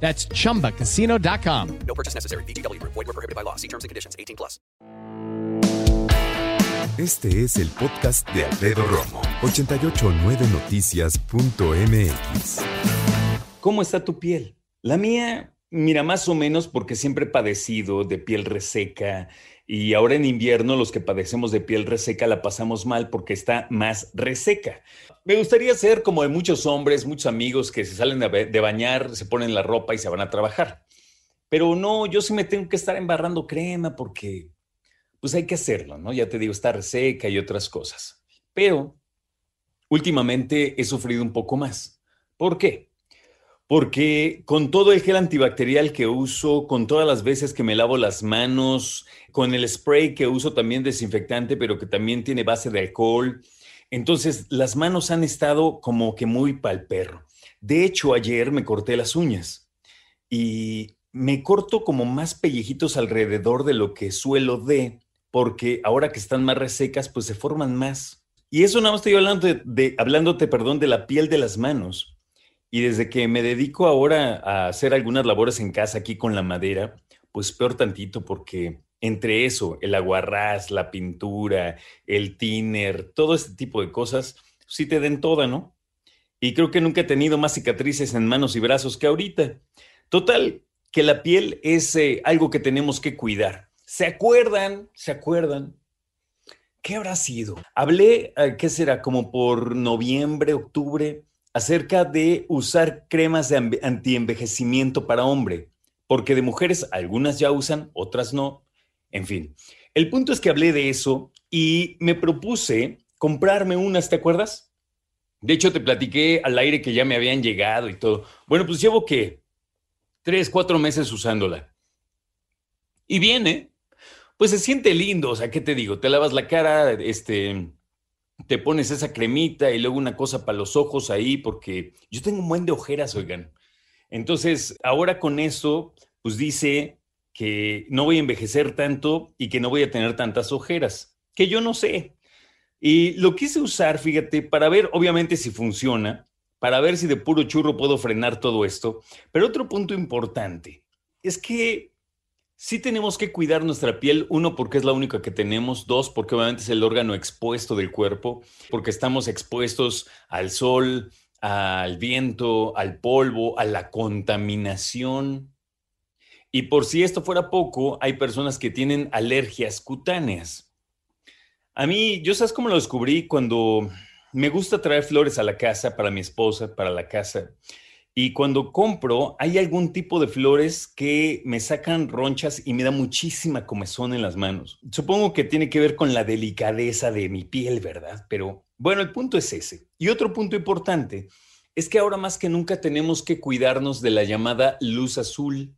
That's chumbacasino.com. No purchase necessary. BGW. Void were prohibited by law. See terms and conditions. 18 plus. Este es el podcast de Alfredo Romo. 889noticias.mx. ¿Cómo está tu piel? La mía, mira, más o menos porque siempre he padecido de piel reseca y ahora en invierno los que padecemos de piel reseca la pasamos mal porque está más reseca. Me gustaría ser como de muchos hombres, muchos amigos que se salen de bañar, se ponen la ropa y se van a trabajar. Pero no, yo sí me tengo que estar embarrando crema porque pues hay que hacerlo, ¿no? Ya te digo, está reseca y otras cosas. Pero últimamente he sufrido un poco más. ¿Por qué? Porque con todo el gel antibacterial que uso, con todas las veces que me lavo las manos, con el spray que uso también desinfectante, pero que también tiene base de alcohol, entonces las manos han estado como que muy pal perro. De hecho, ayer me corté las uñas y me corto como más pellejitos alrededor de lo que suelo de, porque ahora que están más resecas, pues se forman más. Y eso nada más estoy hablando de, de- hablándote, perdón, de la piel de las manos. Y desde que me dedico ahora a hacer algunas labores en casa aquí con la madera, pues peor tantito porque entre eso, el aguarrás, la pintura, el thinner, todo este tipo de cosas, sí te den toda, ¿no? Y creo que nunca he tenido más cicatrices en manos y brazos que ahorita. Total, que la piel es eh, algo que tenemos que cuidar. ¿Se acuerdan? ¿Se acuerdan? ¿Qué habrá sido? Hablé, eh, ¿qué será? Como por noviembre, octubre, acerca de usar cremas de antienvejecimiento para hombre, porque de mujeres algunas ya usan, otras no. En fin, el punto es que hablé de eso y me propuse comprarme unas, ¿te acuerdas? De hecho, te platiqué al aire que ya me habían llegado y todo. Bueno, pues llevo que tres, cuatro meses usándola. Y viene, pues se siente lindo, o sea, ¿qué te digo? Te lavas la cara, este, te pones esa cremita y luego una cosa para los ojos ahí, porque yo tengo un buen de ojeras, oigan. Entonces, ahora con eso, pues dice que no voy a envejecer tanto y que no voy a tener tantas ojeras, que yo no sé. Y lo quise usar, fíjate, para ver obviamente si funciona, para ver si de puro churro puedo frenar todo esto. Pero otro punto importante es que sí tenemos que cuidar nuestra piel, uno porque es la única que tenemos, dos porque obviamente es el órgano expuesto del cuerpo, porque estamos expuestos al sol, al viento, al polvo, a la contaminación. Y por si esto fuera poco, hay personas que tienen alergias cutáneas. A mí, yo sabes cómo lo descubrí cuando me gusta traer flores a la casa para mi esposa, para la casa. Y cuando compro, hay algún tipo de flores que me sacan ronchas y me da muchísima comezón en las manos. Supongo que tiene que ver con la delicadeza de mi piel, ¿verdad? Pero bueno, el punto es ese. Y otro punto importante es que ahora más que nunca tenemos que cuidarnos de la llamada luz azul.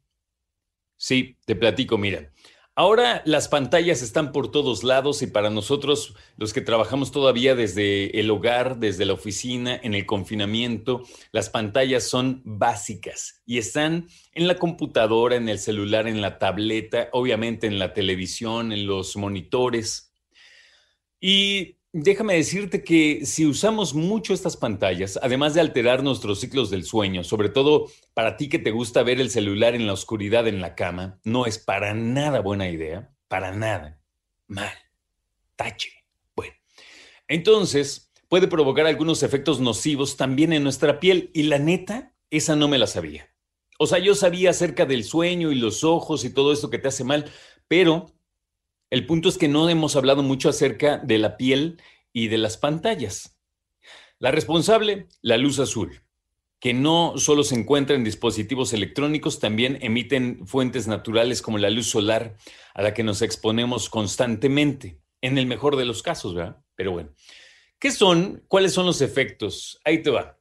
Sí, te platico, mira. Ahora las pantallas están por todos lados y para nosotros, los que trabajamos todavía desde el hogar, desde la oficina, en el confinamiento, las pantallas son básicas y están en la computadora, en el celular, en la tableta, obviamente en la televisión, en los monitores. Y déjame decirte que si usamos mucho estas pantallas, además de alterar nuestros ciclos del sueño, sobre todo para ti que te gusta ver el celular en la oscuridad en la cama, no es para nada buena idea, para nada. Mal. Tache. Bueno, entonces puede provocar algunos efectos nocivos también en nuestra piel y la neta, esa no me la sabía. O sea, yo sabía acerca del sueño y los ojos y todo esto que te hace mal, pero el punto es que no hemos hablado mucho acerca de la piel y de las pantallas. La responsable, la luz azul, que no solo se encuentra en dispositivos electrónicos, también emiten fuentes naturales como la luz solar a la que nos exponemos constantemente, en el mejor de los casos, ¿verdad? Pero bueno, ¿qué son? ¿Cuáles son los efectos? Ahí te va.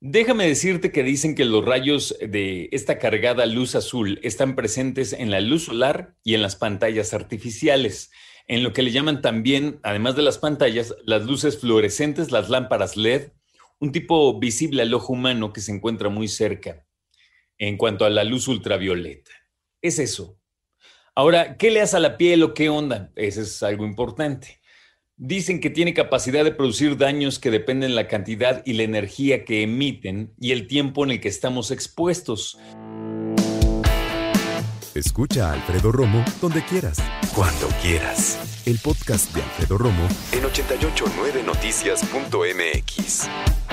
Déjame decirte que dicen que los rayos de esta cargada luz azul están presentes en la luz solar y en las pantallas artificiales, en lo que le llaman también, además de las pantallas, las luces fluorescentes, las lámparas LED, un tipo visible al ojo humano que se encuentra muy cerca en cuanto a la luz ultravioleta. Es eso. Ahora, ¿qué le hace a la piel o qué onda? Eso es algo importante. Dicen que tiene capacidad de producir daños que dependen de la cantidad y la energía que emiten y el tiempo en el que estamos expuestos. Escucha a Alfredo Romo donde quieras. Cuando quieras. El podcast de Alfredo Romo en 889noticias.mx.